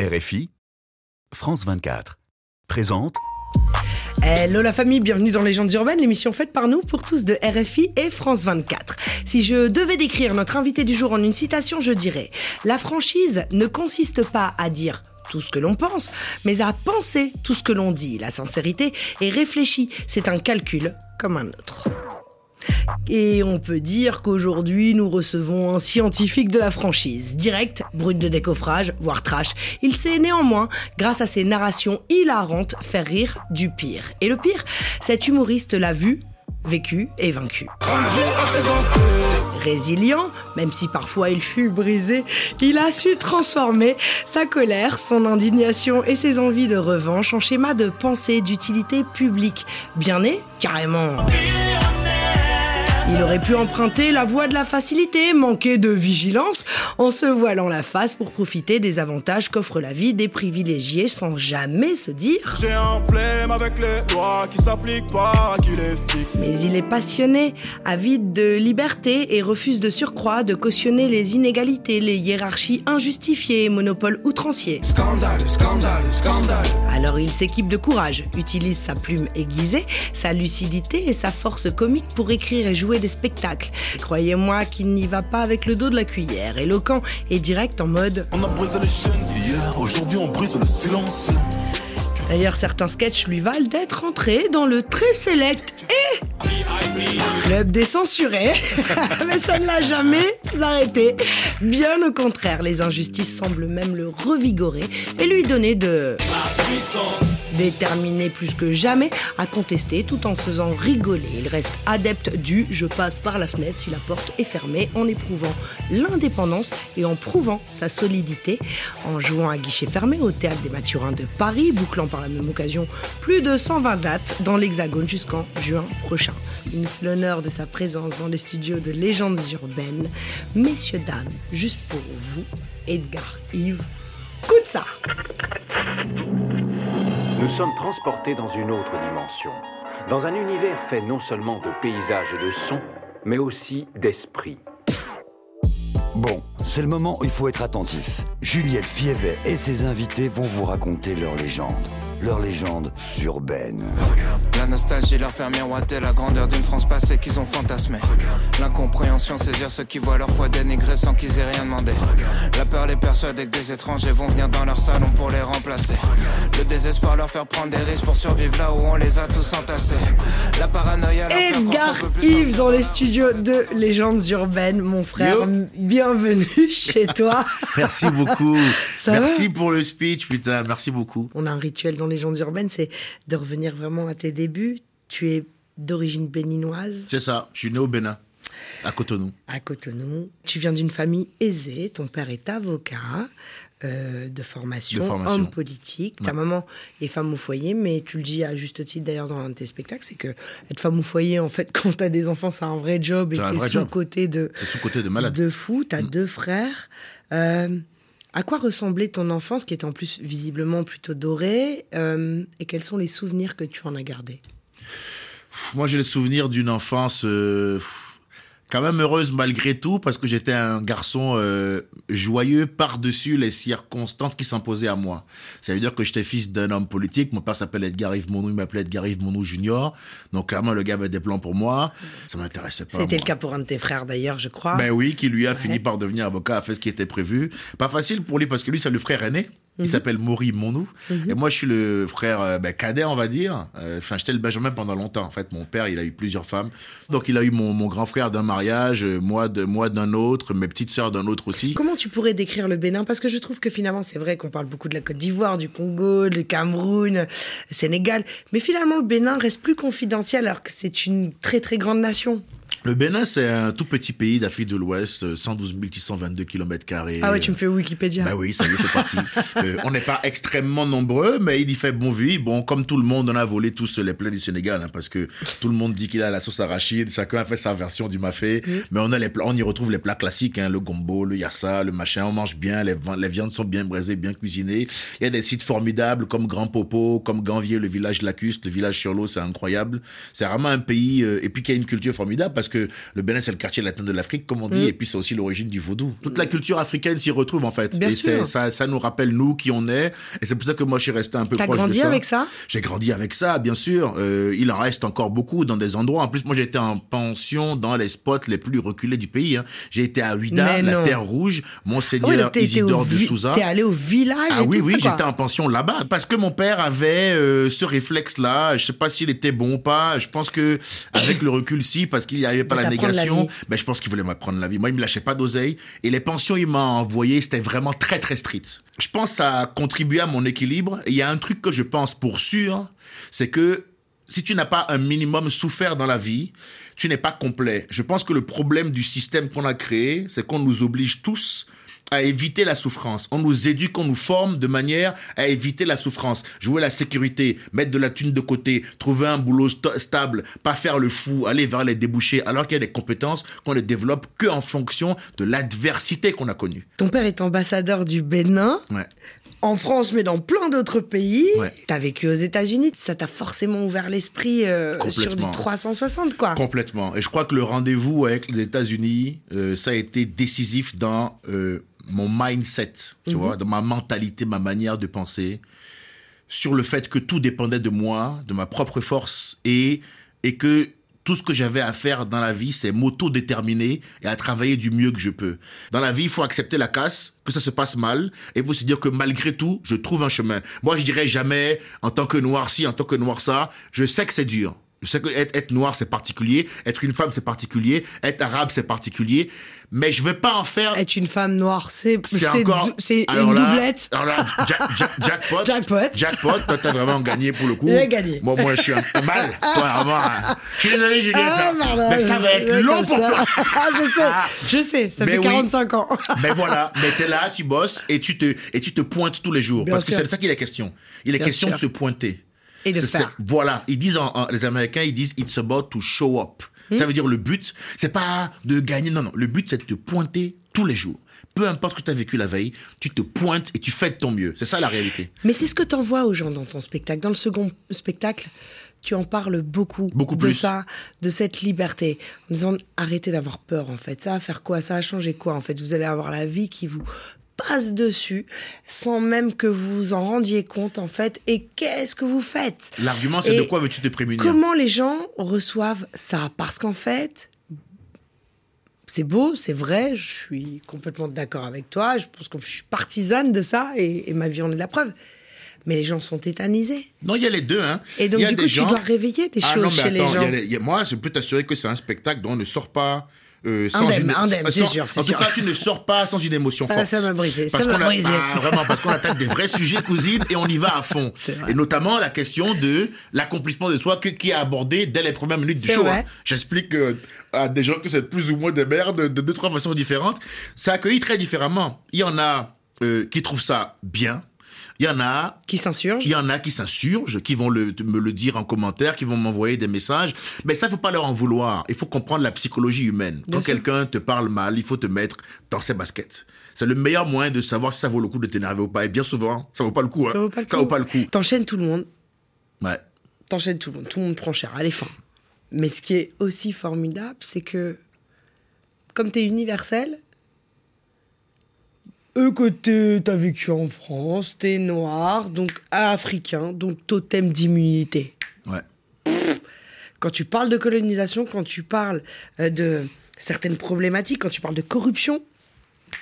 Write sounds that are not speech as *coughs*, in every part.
RFI, France 24, présente Hello la famille, bienvenue dans Légendes urbaines, l'émission faite par nous pour tous de RFI et France 24. Si je devais décrire notre invité du jour en une citation, je dirais La franchise ne consiste pas à dire tout ce que l'on pense, mais à penser tout ce que l'on dit. La sincérité est réfléchie, c'est un calcul comme un autre. Et on peut dire qu'aujourd'hui, nous recevons un scientifique de la franchise. Direct, brut de décoffrage, voire trash. Il sait néanmoins, grâce à ses narrations hilarantes, faire rire du pire. Et le pire, cet humoriste l'a vu, vécu et vaincu. Résilient, même si parfois il fut brisé, il a su transformer sa colère, son indignation et ses envies de revanche en schéma de pensée d'utilité publique. Bien né, carrément. Il aurait pu emprunter la voie de la facilité, manquer de vigilance, en se voilant la face pour profiter des avantages qu'offre la vie des privilégiés sans jamais se dire J'ai un problème avec les lois qui s'appliquent pas, qui les fixent. Mais il est passionné, avide de liberté et refuse de surcroît de cautionner les inégalités, les hiérarchies injustifiées, monopoles outranciers. Scandale, scandale, scandale. Alors il s'équipe de courage, utilise sa plume aiguisée, sa lucidité et sa force comique pour écrire et jouer des spectacles. Croyez-moi qu'il n'y va pas avec le dos de la cuillère, éloquent et direct en mode On a brisé les chaînes hier, aujourd'hui on brise le silence. D'ailleurs, certains sketchs lui valent d'être entré dans le très select et club des censurés. *laughs* Mais ça ne l'a jamais arrêté. Bien au contraire, les injustices semblent même le revigorer et lui donner de déterminé plus que jamais à contester tout en faisant rigoler. Il reste adepte du je passe par la fenêtre si la porte est fermée en éprouvant l'indépendance et en prouvant sa solidité en jouant à guichet fermé au théâtre des Mathurins de Paris, bouclant par la même occasion plus de 120 dates dans l'Hexagone jusqu'en juin prochain. Il nous fait l'honneur de sa présence dans les studios de Légendes urbaines. Messieurs, dames, juste pour vous, Edgar Yves, coup ça Nous sommes transportés dans une autre dimension, dans un univers fait non seulement de paysages et de sons, mais aussi d'esprit. Bon, c'est le moment où il faut être attentif. Juliette Fievet et ses invités vont vous raconter leur légende. Leur légende urbaine. La nostalgie leur fait miroiter la grandeur d'une France passée qu'ils ont fantasmée. L'incompréhension saisir ceux qui voient leur foi dénigrée sans qu'ils aient rien demandé. La peur les persuader que des étrangers vont venir dans leur salon pour les remplacer. Le désespoir leur faire prendre des risques pour survivre là où on les a tous entassés. La paranoïa Edgar Yves dans les studios de Légendes urbaines, mon frère. Yo. Bienvenue *laughs* chez toi. Merci beaucoup. Ça merci pour le speech, putain. Merci beaucoup. On a un rituel dans Légendes urbaines, c'est de revenir vraiment à tes débuts. Tu es d'origine béninoise, C'est ça. Je suis né au Bénin, à Cotonou. à Cotonou. Tu viens d'une famille aisée. Ton père est avocat. euh, de, formation, De formation. homme politique. Ta maman est femme au foyer, mais tu le dis à juste titre d'ailleurs dans l'un de tes spectacles, c'est que être femme au foyer, en fait, *laughs* quand t'as des enfants, c'est un vrai job et C'est sous job. côté de, C'est sous-côté de malade. de fou. Tu as Mm. deux frères. Euh, à quoi ressemblait ton enfance, qui est en plus visiblement plutôt dorée euh, Et quels sont les souvenirs que tu en as gardés? Moi, j'ai le souvenir d'une enfance euh, quand même heureuse malgré tout, parce que j'étais un garçon euh, joyeux par-dessus les circonstances qui s'imposaient à moi. Ça veut dire que j'étais fils d'un homme politique. Mon père s'appelle Edgar Yves Monou, il m'appelait Edgar Yves Monou Junior. Donc, clairement, le gars avait des plans pour moi. Ça m'intéressait pas. C'était le cas pour un de tes frères d'ailleurs, je crois. Ben oui, qui lui a fini par devenir avocat, a fait ce qui était prévu. Pas facile pour lui parce que lui, c'est le frère aîné. Il s'appelle Maury Monou. Et moi, je suis le frère euh, ben, cadet, on va dire. Euh, Enfin, j'étais le Benjamin pendant longtemps. En fait, mon père, il a eu plusieurs femmes. Donc, il a eu mon, mon grand frère d'un mariage, euh, moi de moi d'un autre, mes petites sœurs d'un autre aussi. Comment tu pourrais décrire le Bénin? Parce que je trouve que finalement, c'est vrai qu'on parle beaucoup de la Côte d'Ivoire, du Congo, du Cameroun, Sénégal. Mais finalement, le Bénin reste plus confidentiel alors que c'est une très très grande nation. Le Bénin, c'est un tout petit pays d'Afrique de l'Ouest, euh, 112 622 km. Ah ouais, tu me fais Wikipédia. Bah oui, ça y est, c'est parti. *laughs* Euh, on n'est pas extrêmement nombreux, mais il y fait bon vivre. Bon, comme tout le monde, on a volé tous les plats du Sénégal, hein, parce que tout le monde dit qu'il a la sauce arachide. Chacun a fait sa version du mafé. Mais on a les plats, on y retrouve les plats classiques, hein, le gombo, le yassa, le machin. On mange bien, les, les viandes sont bien braisées, bien cuisinées. Il y a des sites formidables comme Grand Popo, comme Ganvier, le village Lacuste, le village sur l'eau, c'est incroyable. C'est vraiment un pays, euh, et puis qui a une culture formidable, parce que que le Bénin, c'est le quartier latin de l'Afrique, comme on dit, et puis c'est aussi l'origine du vaudou. Toute la culture africaine s'y retrouve, en fait. Bien et sûr. ça, ça nous rappelle nous qui on est, et c'est pour ça que moi, je suis resté un peu T'as proche grandi de ça. avec ça? J'ai grandi avec ça, bien sûr. Euh, il en reste encore beaucoup dans des endroits. En plus, moi, j'étais en pension dans les spots les plus reculés du pays. hein. J'ai été à Ouida, la. Terre Rouge, Monseigneur été Isidore de Souza. T'es allé au village Ah et oui, tout oui, j'étais en pension là-bas parce que mon père avait euh, ce réflexe-là. Je sais pas s'il était bon ou pas. Je pense que avec le recul, si, parce qu'il n'y avait pas De la négation. Ben, je pense qu'il voulait m'apprendre la vie. Moi, il me lâchait pas d'oseille. Et les pensions, il m'a envoyé, c'était vraiment très, très strict. Je pense que ça a contribué à mon équilibre. Et il y a un truc que je pense pour sûr, c'est que si tu n'as pas un minimum souffert dans la vie, tu n'es pas complet. Je pense que le problème du système qu'on a créé, c'est qu'on nous oblige tous à éviter la souffrance. On nous éduque, on nous forme de manière à éviter la souffrance. Jouer la sécurité, mettre de la thune de côté, trouver un boulot sta- stable, pas faire le fou, aller vers les débouchés, alors qu'il y a des compétences qu'on ne développe que en fonction de l'adversité qu'on a connue. Ton père est ambassadeur du Bénin. Ouais. En France, mais dans plein d'autres pays. Ouais. T'as vécu aux États-Unis, ça t'a forcément ouvert l'esprit euh, sur du Complètement. 360, quoi. Complètement. Et je crois que le rendez-vous avec les États-Unis, euh, ça a été décisif dans euh, mon mindset, tu vois, dans ma mentalité, ma manière de penser, sur le fait que tout dépendait de moi, de ma propre force, et, et que tout ce que j'avais à faire dans la vie, c'est m'auto-déterminer et à travailler du mieux que je peux. Dans la vie, il faut accepter la casse, que ça se passe mal, et faut se dire que malgré tout, je trouve un chemin. Moi, je dirais jamais, en tant que noir ci, en tant que noir ça, je sais que c'est dur. Je sais que être, être noir, c'est particulier, être une femme, c'est particulier, être arabe, c'est particulier, mais je vais pas en faire... Être une femme noire, c'est C'est c'est encore. dou- c'est alors une là- doublette. Alors là, jack- jack- *laughs* jackpot. Jackpot. Jackpot. Toi, t'as vraiment gagné pour le coup. J'ai gagné. Moi, moi, je suis un, un mal. Toi, vraiment. un- Je suis désolé, Juliette. Ah, pardon. mais ça va être c'est long pour ça. toi. *laughs* Ah, je sais, Ah. je sais, ça Mais fait oui. 45 ans. *laughs* Mais voilà, mais t'es là, tu bosses et tu te, et tu te pointes tous les jours. Bien parce que c'est de ça qu'il est question. Il est Bien question sûr. de se pointer. Et de faire. Voilà, ils disent, en- en- les Américains, ils disent, it's about to show up. Hmm? Ça veut dire le but, c'est pas de gagner, non, non. Le but, c'est de te pointer tous les jours. Peu importe ce que tu as vécu la veille, tu te pointes et tu fais de ton mieux. C'est ça la réalité. Mais c'est ce que t'envoies aux gens dans ton spectacle. Dans le second spectacle, tu en parles beaucoup. Beaucoup de plus. ça, de cette liberté. En disant, arrêtez d'avoir peur, en fait. Ça va faire quoi? Ça va changer quoi, en fait? Vous allez avoir la vie qui vous passe dessus sans même que vous vous en rendiez compte, en fait. Et qu'est-ce que vous faites? L'argument, c'est de quoi veux-tu te prémunir? Comment les gens reçoivent ça? Parce qu'en fait, c'est beau, c'est vrai, je suis complètement d'accord avec toi, je pense que je suis partisane de ça et, et ma vie en est la preuve. Mais les gens sont tétanisés. Non, il y a les deux. Hein. Et donc, y a du des coup, gens- tu dois réveiller des Ah choses non, mais chez les attends, il y gens. a les- a- moi, je peux t'assurer que c'est un spectacle dont on ne sort pas. Euh, sans Indemne, une, indemne, c'est sans- sûr, En tout sûr. cas, tu ne sors pas sans une émotion Ah, forte. ça m'a brisé, ça Parce m'a qu'on a- brisé. Ah, vraiment, parce qu'on attaque des vrais *laughs* sujets, cousine, et on y va à fond. Et notamment la question de l'accomplissement de soi que, qui est abordé dès les premières minutes du show. hein. J'explique euh, à des gens que c'est plus ou moins des merdes de deux, trois façons différentes. Ça accueilli très différemment. Il y en a euh, qui trouvent ça bien. Il y en a Qui s'insurgent il y en a qui s'insurgent, qui vont le- me le dire en commentaire, qui vont m'envoyer des messages. Mais ça, il faut pas leur en vouloir. Il faut comprendre la psychologie humaine. Bien Quand quelqu'un te parle mal, il faut te mettre dans ses baskets. C'est le meilleur moyen de savoir si ça vaut le coup de t'énerver ou pas. Et bien souvent, ça vaut pas le coup. hein. Ça vaut pas le Ça coup. vaut pas le coup. T'enchaînes tout le monde, Ouais. t'enchaînes tout le monde, tout le monde prend cher, à fin. Mais ce qui est aussi formidable, c'est que comme t'es universel, eux t'as vécu en France, t'es noir, donc africain, donc totem d'immunité. Ouais. Quand tu parles de colonisation, quand tu parles euh, de certaines problématiques, quand tu parles de corruption,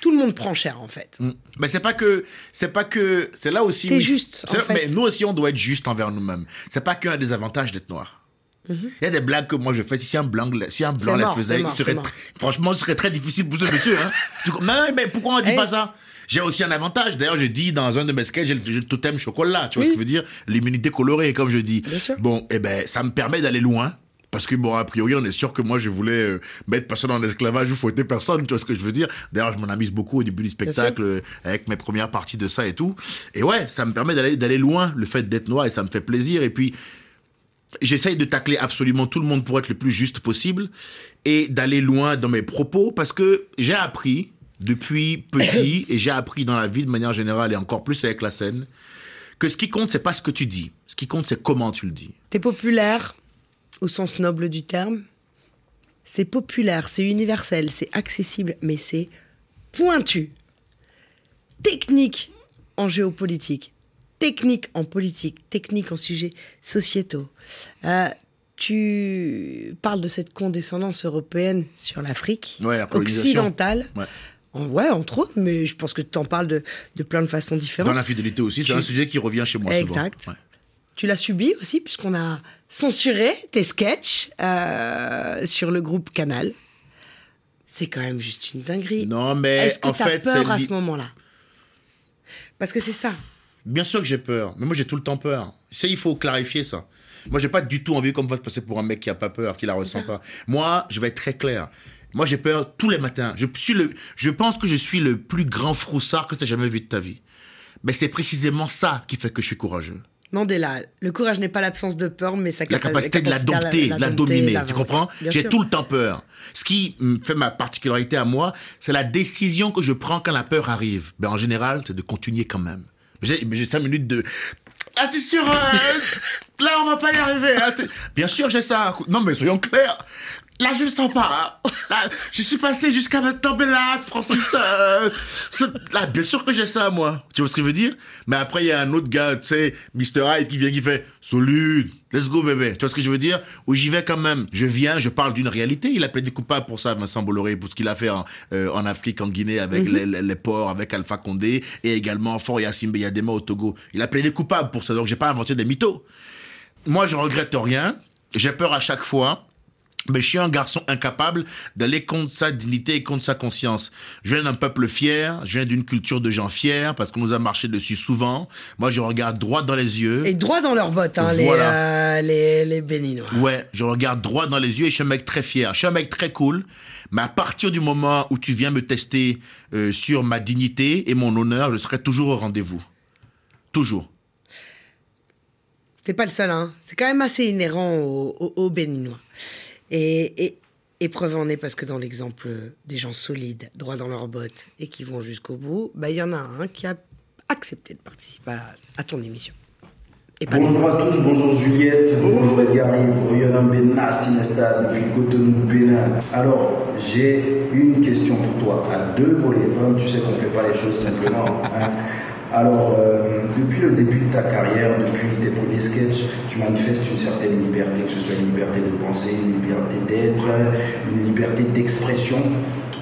tout le monde prend cher en fait. Mm. Mais c'est pas que, c'est pas que, c'est là aussi. T'es juste, en fait. Mais nous aussi, on doit être juste envers nous-mêmes. C'est pas qu'un des avantages d'être noir. Il y a des blagues que moi je fais. Si un blanc, si un blanc Mhm. Les faisait, mort, il serait franchement, ce serait très difficile pour ce monsieur. Hein. *laughs* Mais, mais pourquoi on dit Eh. pas ça? J'ai aussi un avantage. D'ailleurs, je dis dans un de mes sketchs, j'ai le, totem chocolat. Tu vois Oui. ce que je veux dire? L'immunité colorée, comme je dis. Bien sûr. Bon, eh ben, ça me permet d'aller loin. Parce que, bon, a priori, on est sûr que moi, je voulais euh, mettre personne en esclavage ou fouetter personne, tu vois ce que je veux dire? D'ailleurs, je m'en amuse beaucoup au début du spectacle, euh, avec mes premières parties de ça et tout. Et ouais, ça me permet d'aller loin, le fait d'être noir, et ça me fait plaisir. Et puis, j'essaye de tacler absolument tout le monde pour être le plus juste possible et d'aller loin dans mes propos parce que j'ai appris depuis petit *coughs* et j'ai appris dans la vie de manière générale et encore plus avec la scène que ce qui compte c'est pas ce que tu dis, ce qui compte c'est comment tu le dis. T'es populaire, au sens noble du terme. c'est populaire, c'est universel, c'est accessible, mais c'est pointu. Technique en géopolitique, technique en politique, technique en sujets sociétaux. Euh, tu parles de cette condescendance européenne sur l'Afrique Ouais, occidentale. Ouais. En- Ouais, entre autres, mais je pense que tu en parles de, de plein de façons différentes. Dans l'infidélité aussi, c'est Tu- un sujet qui revient chez moi Exact. souvent. Ouais. Tu l'as subi aussi, puisqu'on a censuré tes sketchs euh, sur le groupe Canal. C'est quand même juste une dinguerie. Non, mais Est-ce que en as fait, c'est peur à ce moment-là? Parce que c'est ça. Bien sûr que j'ai peur, mais moi j'ai tout le temps peur. Ça, il faut clarifier ça. Moi, j'ai pas du tout envie qu'on me fasse passer pour un mec qui a pas peur, qui la ressent pas. Moi, je vais être très clair. Moi, j'ai peur tous les matins. Je suis le, je pense que je suis le plus grand froussard que tu as jamais vu de ta vie. Mais c'est précisément ça qui fait que je suis courageux. Mandela, le courage n'est pas l'absence de peur, mais sa La capa- capacité de la capacité à dompter, de la dominer, la tu vaincre. comprends? J'ai tout le temps peur. Ce qui fait ma particularité à moi, c'est la décision que je prends quand la peur arrive. Ben, en général, c'est de continuer quand même. J'ai mais j'ai cinq minutes de... Ah, c'est sûr, euh, là, on va pas y arriver. c'est- Bien sûr, j'ai ça. Non, mais soyons clairs. Là, je le sens pas. hein. Là, je suis passé jusqu'à maintenant, mais là, Francis, euh, là, bien sûr que j'ai ça, moi. Tu vois ce que je veux dire? Mais après, il y a un autre gars, tu sais, Mr. Hyde, qui vient, qui fait « Solide, let's go, bébé ». Tu vois ce que je veux dire? Où j'y vais quand même. Je viens, je parle d'une réalité. Il a plaidé coupable pour ça, Vincent Bolloré, pour ce qu'il a fait en, euh, en Afrique, en Guinée, avec les, les- les ports, avec Alpha Condé, et également Fort Yassimbe Yadema au Togo. Il a plaidé coupable pour ça, donc j'ai pas inventé des mythos. Moi, je regrette rien. J'ai peur à chaque fois. Mais je suis un garçon incapable d'aller contre sa dignité et contre sa conscience. Je viens d'un peuple fier, je viens d'une culture de gens fiers, parce qu'on nous a marché dessus souvent. Moi, je regarde droit dans les yeux. Et droit dans leurs bottes, hein, les, euh, les, les béninois. Ouais, je regarde droit dans les yeux et je suis un mec très fier. Je suis un mec très cool. Mais à partir du moment où tu viens me tester euh, sur ma dignité et mon honneur, je serai toujours au rendez-vous. Toujours. T'es pas le seul, hein. C'est quand même assez inhérent aux Béninois. Et, et, et preuve en est parce que dans l'exemple des gens solides, droits dans leurs bottes et qui vont jusqu'au bout, bah, il y en a un qui a accepté de participer à, à ton émission. Et pas Bonjour à tous, bonjour Juliette, bonjour Edgar Yves, Ryan depuis Cotonou, Bénin. Alors, j'ai une question pour toi, à deux volets. Toi, tu sais qu'on ne fait pas les choses simplement. hein. Alors, euh, depuis le début de ta carrière, depuis tes premiers sketchs, tu manifestes une certaine liberté, que ce soit une liberté de penser, une liberté d'être, une liberté d'expression.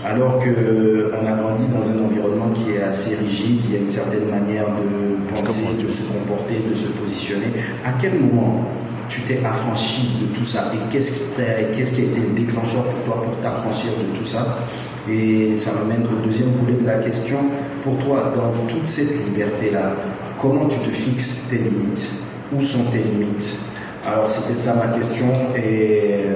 Alors qu'on a grandi dans un environnement qui est assez rigide, il y a une certaine manière de penser, Comment de se comporter, de se positionner. À quel moment tu t'es affranchi de tout ça et qu'est-ce qui, t'a- qu'est-ce qui a été le déclencheur pour toi pour t'affranchir de tout ça? Et ça m'amène au deuxième volet de la question. Pour toi, dans toute cette liberté-là, comment tu te fixes tes limites? Où sont tes limites? Alors c'était ça ma question et euh,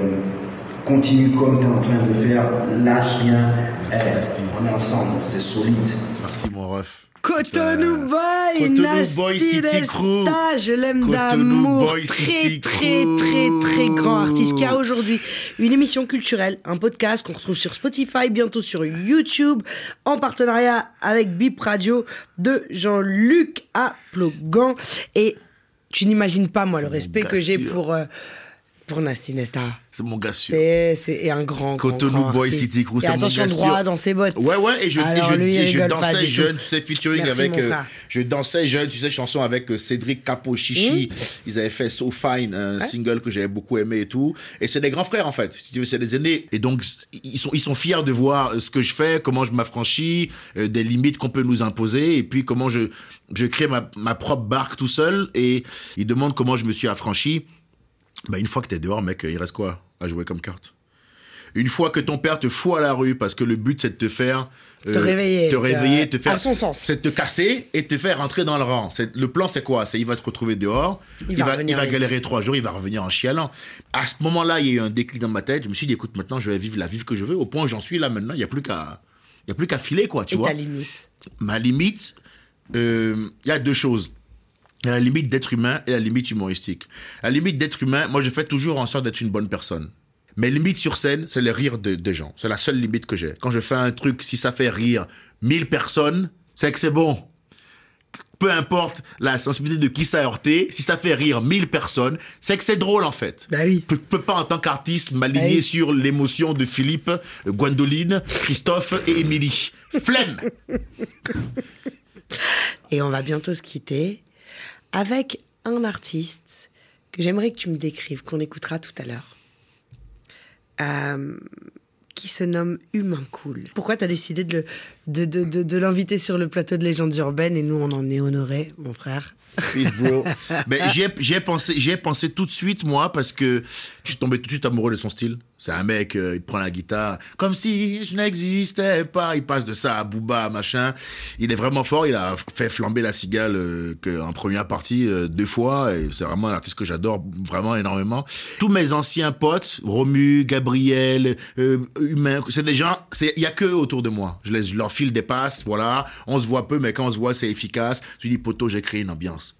continue comme tu es en train de faire, lâche rien. Steve. on est ensemble, c'est solide. Merci, mon ref. Cotonou Boy, Nasty Boy City Crew. je l'aime d'amour. Très, très, très, très grand artiste qui a aujourd'hui une émission culturelle, un podcast qu'on retrouve sur Spotify, bientôt sur YouTube, en partenariat avec Bip Radio de Jean-Luc Aplogan. Et tu n'imagines pas, moi, le respect que j'ai pour, euh, pour Nasty Nesta. C'est mon gars sûr. C'est et un grand, Cotonou grand Boy artiste. City Crew, Et c'est mon gars droit sûr. dans ses bottes. Ouais, ouais, et je, et Alors je, lui, et je rigole pas dansais jeune, tu sais, featuring Merci, avec. euh, je dansais jeune, tu sais, chanson avec euh, Cédric Capo Chichi. Mmh. Ils avaient fait So Fine, un single que j'avais beaucoup aimé et tout. Et c'est des grands frères, en fait. Si tu veux, c'est des aînés. Et donc, ils sont, ils sont fiers de voir euh, ce que je fais, comment je m'affranchis, euh, des limites qu'on peut nous imposer, et puis comment je, je crée ma, ma propre barque tout seul. Et ils demandent comment je me suis affranchi. Bah, une fois que t'es dehors, mec, il reste quoi à jouer comme carte? Une fois que ton père te fout à la rue parce que le but c'est de te faire euh, Te réveiller, te réveiller, te- faire à son sens. c'est de te casser et de te faire rentrer dans le rang. Le plan c'est quoi? C'est il va se retrouver dehors, Il il, va il va galérer trois jours, il va revenir en chialant. À ce moment-là, il y a eu un déclic dans ma tête. Je me suis dit écoute maintenant je vais vivre la vie que je veux. Au point où j'en suis là maintenant, il y a plus qu'à il y a plus qu'à filer quoi, tu Et vois. ta limite. Ma limite, euh, il y a deux choses. La limite d'être humain et la limite humoristique. La limite d'être humain, moi je fais toujours en sorte d'être une bonne personne. Mes limites sur scène, c'est le rire de- des gens. C'est la seule limite que j'ai. Quand je fais un truc, si ça fait rire 1000 personnes, c'est que c'est bon. peu importe la sensibilité de qui ça a heurté, si ça fait rire 1000 personnes, c'est que c'est drôle en fait. Bah oui. Je peux pas en tant qu'artiste m'aligner Bah oui. sur l'émotion de Philippe, Gwendoline, Christophe et Émilie. Flemme Et on va bientôt se quitter avec un artiste que j'aimerais que tu me décrives, qu'on écoutera tout à l'heure, Euh, qui se nomme Humain Cool. Pourquoi tu as décidé de, le- de, de, de, de l'inviter sur le plateau de Légendes Urbaines et nous on en est honoré, mon frère Peace, bro. Ben, j'y ai, j'y ai pensé, j'y ai pensé tout de suite, moi, parce que je suis tombé tout de suite amoureux de son style. C'est un mec, euh, il prend la guitare, comme si je n'existais pas. Il passe de ça à Booba, machin. Il est vraiment fort. Il a fait flamber la cigale euh, que, en première partie euh, deux fois. Et c'est vraiment un artiste que j'adore vraiment énormément. Tous mes anciens potes, Romu, Gabriel, Humain, c'est des gens, il y a que autour de moi. Je, les, je leur file des passes, voilà. On se voit peu, mais quand on se voit, c'est efficace. Je dis, poto, j'ai créé une ambiance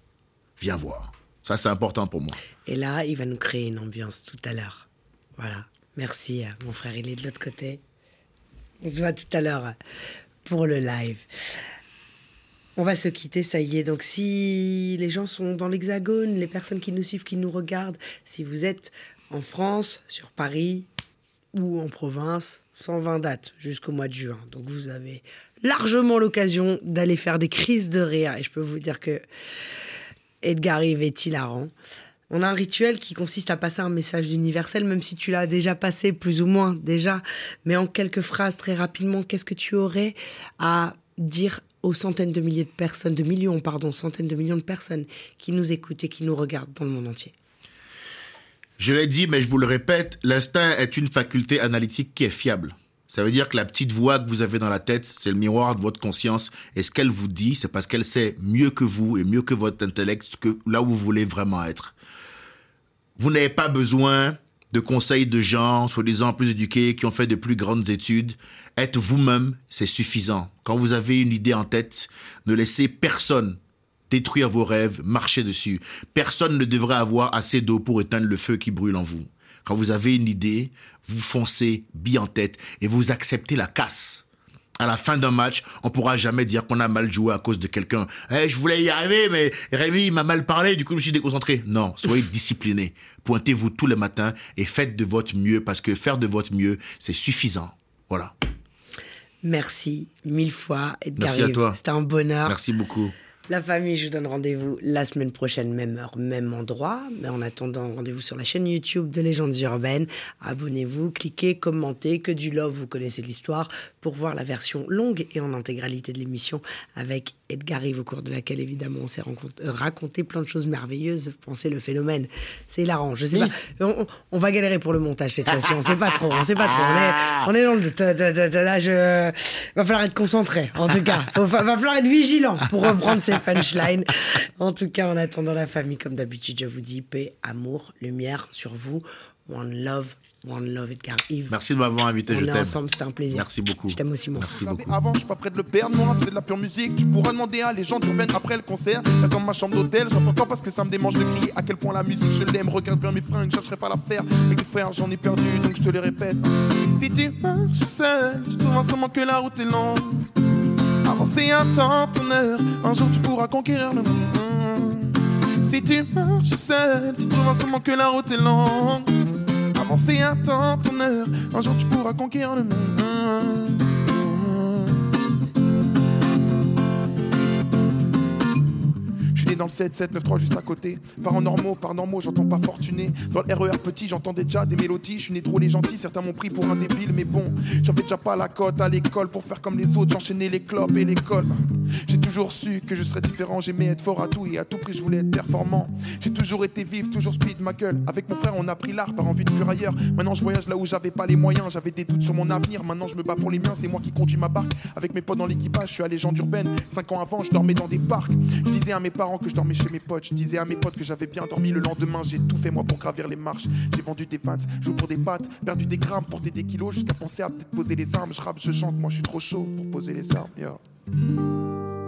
viens voir. Ça, c'est important pour moi. Et là, il va nous créer une ambiance tout à l'heure. Voilà. Merci, euh, mon frère, il est de l'autre côté. On se voit tout à l'heure euh, pour le live. On va se quitter, ça y est. Donc, si les gens sont dans l'Hexagone, les personnes qui nous suivent, qui nous regardent, si vous êtes en France, sur Paris ou en province, 120 dates jusqu'au mois de juin. Donc, vous avez largement l'occasion d'aller faire des crises de rire. Et je peux vous dire que Edgar Yves est hilarant. On a un rituel qui consiste à passer un message universel, même si tu l'as déjà passé plus ou moins déjà. Mais en quelques phrases, très rapidement, qu'est-ce que tu aurais à dire aux centaines de milliers de personnes, de millions, pardon, centaines de millions de personnes qui nous écoutent et qui nous regardent dans le monde entier? Je l'ai dit, mais je vous le répète, l'instinct est une faculté analytique qui est fiable. Ça veut dire que la petite voix que vous avez dans la tête, c'est le miroir de votre conscience. Et ce qu'elle vous dit, c'est parce qu'elle sait mieux que vous et mieux que votre intellect ce que, là où vous voulez vraiment être. Vous n'avez pas besoin de conseils de gens, soi-disant plus éduqués, qui ont fait de plus grandes études. Être vous-même, c'est suffisant. Quand vous avez une idée en tête, ne laissez personne détruire vos rêves, marcher dessus. Personne ne devrait avoir assez d'eau pour éteindre le feu qui brûle en vous. Quand vous avez une idée, vous foncez bien en tête et vous acceptez la casse. À la fin d'un match, on pourra jamais dire qu'on a mal joué à cause de quelqu'un. Eh, je voulais y arriver, mais Rémi m'a mal parlé, du coup je me suis déconcentré. Non, soyez *laughs* discipliné. Pointez-vous tous les matins et faites de votre mieux parce que faire de votre mieux, c'est suffisant. Voilà. Merci mille fois, Edgar Merci à toi. C'était un bonheur. Merci beaucoup. La famille, je vous donne rendez-vous la semaine prochaine, même heure, même endroit. Mais en attendant, rendez-vous sur la chaîne YouTube de Légendes Urbaines. Abonnez-vous, cliquez, commentez, que du love, vous connaissez l'histoire, pour voir la version longue et en intégralité de l'émission avec Edgar Yves, au cours de laquelle, évidemment, on s'est euh, raconté plein de choses merveilleuses. Pensez le phénomène. C'est hilarant. Je sais pas. On, on- on va galérer pour le montage cette fois-ci. On sait pas trop. On sait pas trop. On est, on est dans le Là, je... va falloir être concentré. En tout cas, Faut- va falloir être vigilant pour reprendre ces punchlines. En tout cas, en attendant la famille, comme d'habitude, je vous dis paix, amour, lumière sur vous. One love, one love, Edgar Yves. Merci de m'avoir invité, On je est t'aime. ensemble, c'était un plaisir. Merci beaucoup. Je t'aime aussi, mon Merci beaucoup. Avant, je suis pas prêt de le perdre. Mon rap, c'est de la pure musique. Tu pourras demander à les gens urbaines après le concert. Reste dans ma chambre d'hôtel. Je pas parce que ça me démange de crier à quel point la musique je l'aime. Regarde bien mes fringues, je chercherai pas à la faire. Mais les frères, j'en ai perdu, donc je te les répète. Si tu marches seul, tu trouveras seulement que la route est longue. Avancer un temps, ton heure. Un jour, tu pourras conquérir le monde. Si tu marches seul, tu trouveras seulement que la route est longue. Avancer un temps, ton heure. Un jour, tu pourras conquérir le monde. Né dans le 7793 juste à côté. Parents normaux, par normaux, j'entends pas fortuné. Dans le RER petit, j'entendais déjà des mélodies. Je suis né drôle et gentil, certains m'ont pris pour un débile, mais bon, j'avais déjà pas la cote à l'école pour faire comme les autres. J'enchaînais les clopes et l'école. J'ai toujours su que je serais différent. J'aimais être fort à tout et à tout prix, je voulais être performant. J'ai toujours été vif, toujours speed ma gueule. Avec mon frère, on a pris l'art par envie de fuir ailleurs. Maintenant, je voyage là où j'avais pas les moyens. J'avais des doutes sur mon avenir. Maintenant, je me bats pour les miens. C'est moi qui conduis ma barque. Avec mes potes dans l'équipage, je suis à légende urbaine. Cinq ans avant, je dormais dans des parcs. Je disais à mes parents que je dormais chez mes potes. Je disais à mes potes que j'avais bien dormi le lendemain. J'ai tout fait moi pour gravir les marches. J'ai vendu des vans, joué pour des pattes, perdu des grammes, porté des kilos jusqu'à penser à peut-être poser les armes. Je rappe, je chante, moi je suis trop chaud pour poser les armes. Thank you.